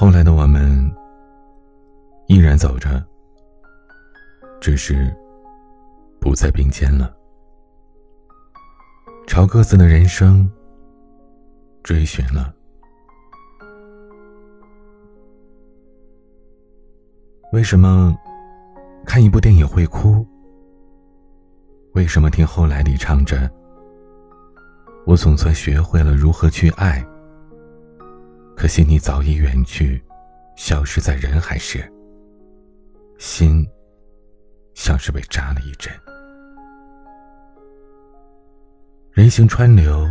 后来的我们依然走着，只是不再并肩了，朝各自的人生追寻了。为什么看一部电影会哭？为什么听后来里唱着“我总算学会了如何去爱”？可惜你早已远去，消失在人海时，心像是被扎了一针。人行川流，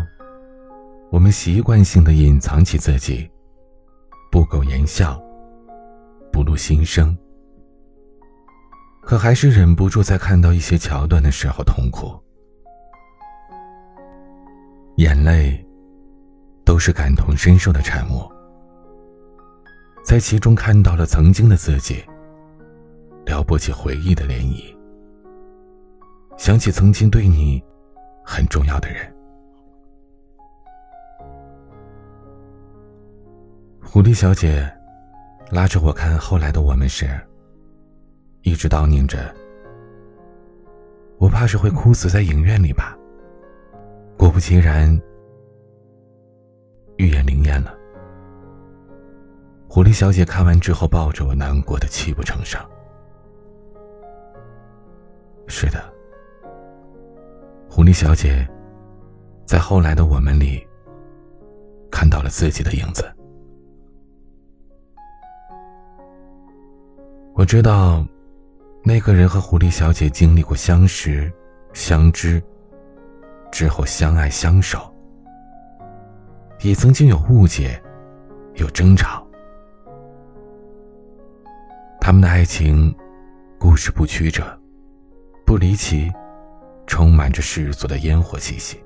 我们习惯性的隐藏起自己，不苟言笑，不露心声。可还是忍不住在看到一些桥段的时候痛苦，眼泪都是感同身受的产物，在其中看到了曾经的自己，撩拨起回忆的涟漪，想起曾经对你很重要的人。狐狸小姐拉着我看后来的我们时。一直叨念着，我怕是会哭死在影院里吧。果不其然，预言灵验了。狐狸小姐看完之后，抱着我，难过的泣不成声。是的，狐狸小姐在后来的我们里看到了自己的影子。我知道。那个人和狐狸小姐经历过相识、相知，之后相爱相守，也曾经有误解，有争吵。他们的爱情故事不曲折，不离奇，充满着世俗的烟火气息，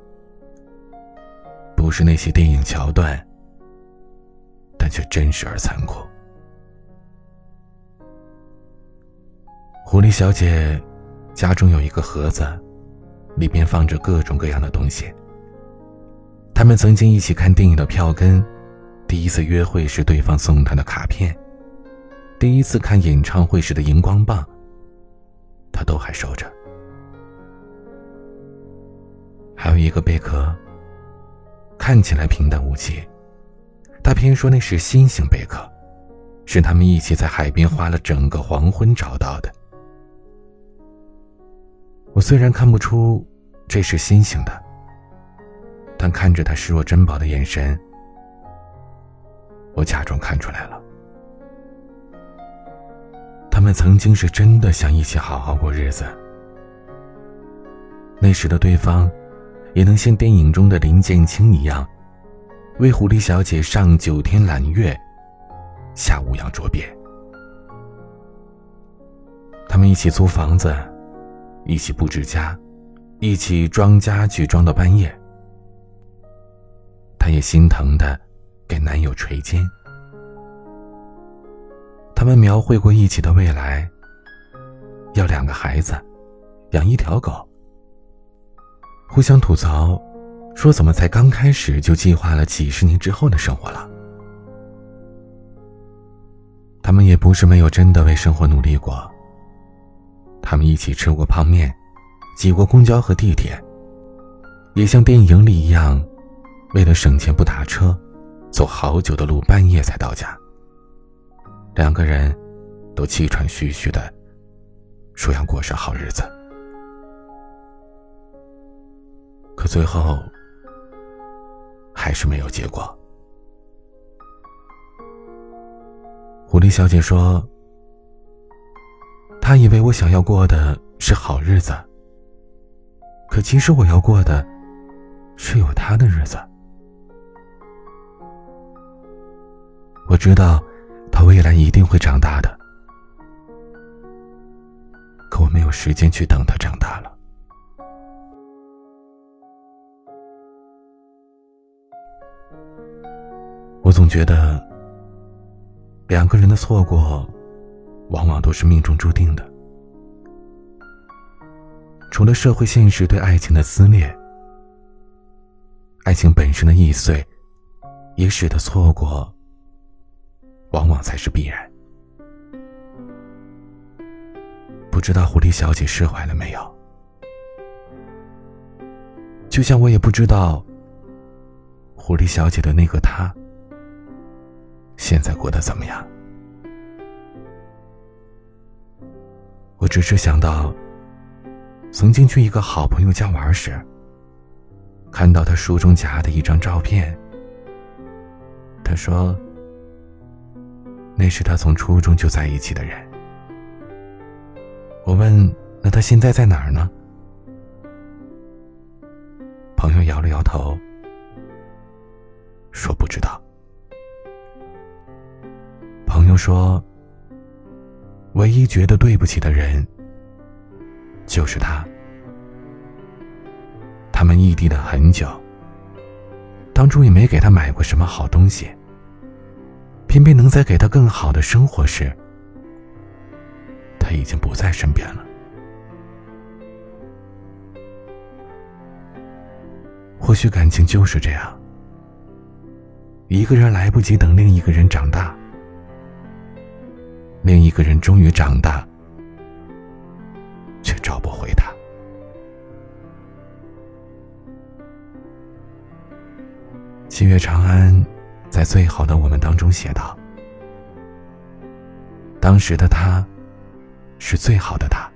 不是那些电影桥段，但却真实而残酷。狐狸小姐家中有一个盒子，里面放着各种各样的东西。他们曾经一起看电影的票根，第一次约会时对方送她的卡片，第一次看演唱会时的荧光棒，他都还收着。还有一个贝壳，看起来平淡无奇，他偏说那是星星贝壳，是他们一起在海边花了整个黄昏找到的。我虽然看不出这是星星的，但看着他视若珍宝的眼神，我假装看出来了。他们曾经是真的想一起好好过日子。那时的对方，也能像电影中的林建清一样，为狐狸小姐上九天揽月，下五洋捉鳖。他们一起租房子。一起布置家，一起装家具，装到半夜。她也心疼的给男友捶肩。他们描绘过一起的未来，要两个孩子，养一条狗。互相吐槽，说怎么才刚开始就计划了几十年之后的生活了。他们也不是没有真的为生活努力过。他们一起吃过泡面，挤过公交和地铁，也像电影里一样，为了省钱不打车，走好久的路，半夜才到家。两个人都气喘吁吁的，说要过上好日子，可最后还是没有结果。狐狸小姐说。他以为我想要过的是好日子，可其实我要过的是有他的日子。我知道未来一定会长大的，可我没有时间去等他长大了。我总觉得两个人的错过。往往都是命中注定的。除了社会现实对爱情的撕裂，爱情本身的易碎，也使得错过往往才是必然。不知道狐狸小姐释怀了没有？就像我也不知道，狐狸小姐的那个他，现在过得怎么样。我只是想到，曾经去一个好朋友家玩时，看到他书中夹的一张照片。他说：“那是他从初中就在一起的人。”我问：“那他现在在哪儿呢？”朋友摇了摇头，说：“不知道。”朋友说：“唯一觉得对不起的人，就是他。他们异地了很久，当初也没给他买过什么好东西，偏偏能在给他更好的生活时，他已经不在身边了。”或许感情就是这样，一个人来不及等另一个人长大，另一个人终于长大，却找不回他。七月长安在《最好的我们》当中写道：“当时的他，是最好的他，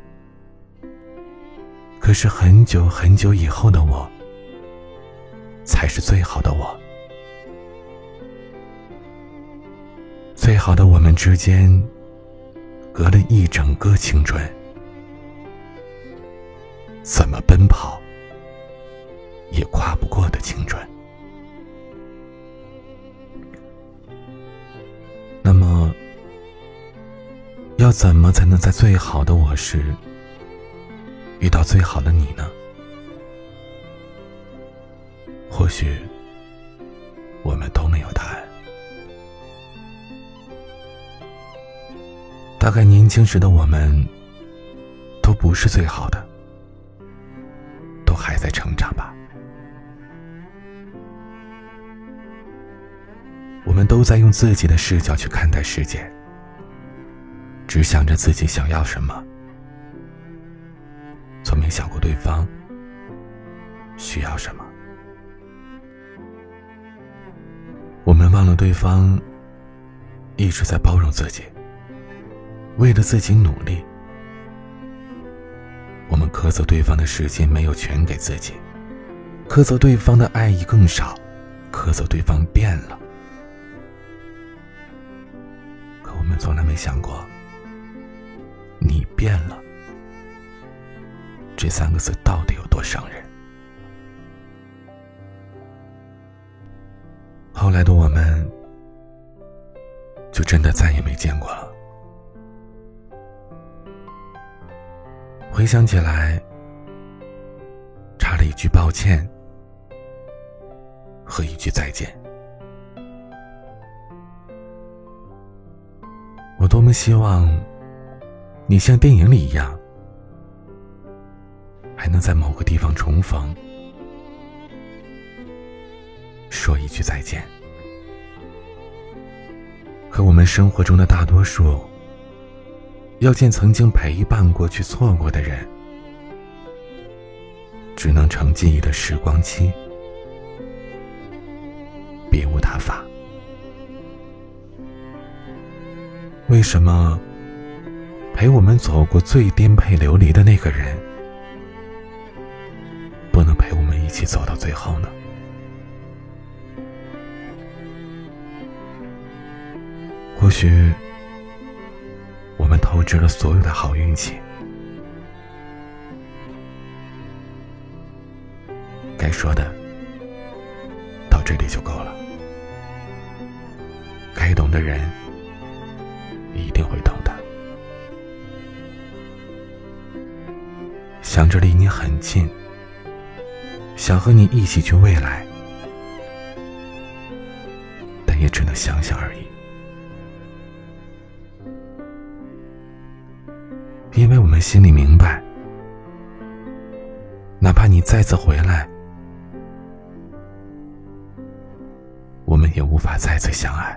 可是很久很久以后的我。”才是最好的我。最好的我们之间，隔了一整个青春，怎么奔跑也跨不过的青春。要怎么才能在最好的我时遇到最好的你呢？或许，我们都没有答案。大概年轻时的我们，都不是最好的，都还在成长吧。我们都在用自己的视角去看待世界，只想着自己想要什么，从没想过对方需要什么。我们忘了对方一直在包容自己，为了自己努力。我们苛责对方的时间没有全给自己，苛责对方的爱意更少，苛责对方变了。可我们从来没想过，变了这三个字到底有多伤人。后来的我们，就真的再也没见过了。回想起来，差了一句抱歉和一句再见。我多么希望，你像电影里一样，还能在某个地方重逢。说一句再见。可我们生活中的大多数，要见曾经陪伴过、去错过的人，只能成记忆的时光机，别无他法。为什么陪我们走过最颠沛流离的那个人，不能陪我们一起走到最后呢？或许，我们透支了所有的好运气。该说的，到这里就够了。该懂的人，一定会懂想着离你很近想和你一起去未来但也只能想想而已。因为我们心里明白哪怕你再次回来我们也无法再次相爱。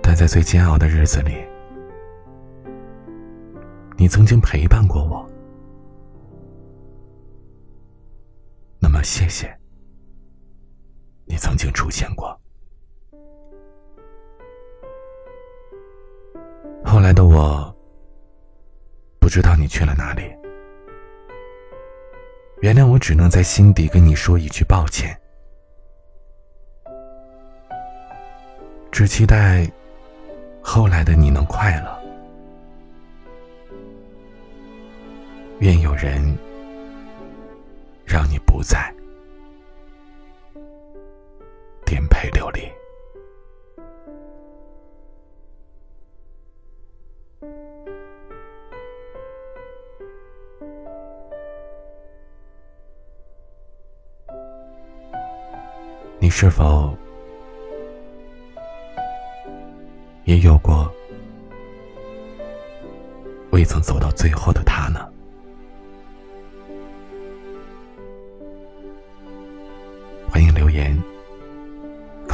但在最煎熬的日子里你曾经陪伴过我，那么谢谢，你曾经出现过。后来的我，不知道你去了哪里。原谅我，只能在心底跟你说一句抱歉。只期待后来的你能快乐。愿有人让你不再颠沛流离。你是否也有过未曾走到最后的他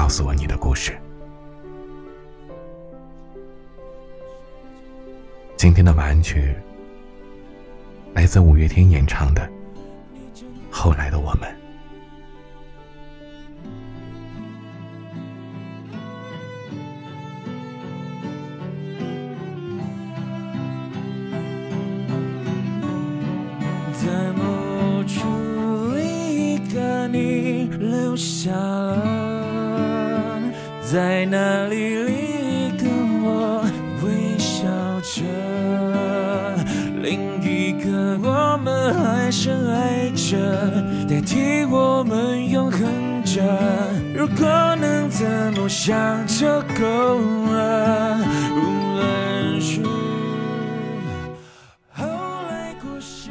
告诉我你的故事。今天的晚安曲来自五月天演唱的《后来的我们》。在某处，一个你留下，在那里里跟我微笑着，另一个我们还深爱着，代替我们永恒着。如果能这么想就够了。无论是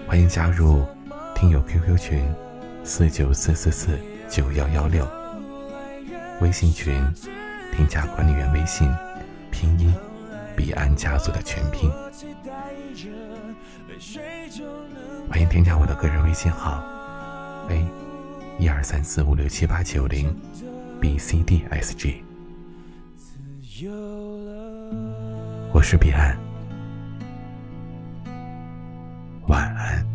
欢迎加入听友 QQ 群四九四四四。九幺幺六，微信群，添加管理员微信拼音彼岸家族的全拼。欢迎添加我的个人微信号 a 一二三四五六七八九零 bcdsg 我是彼岸晚安。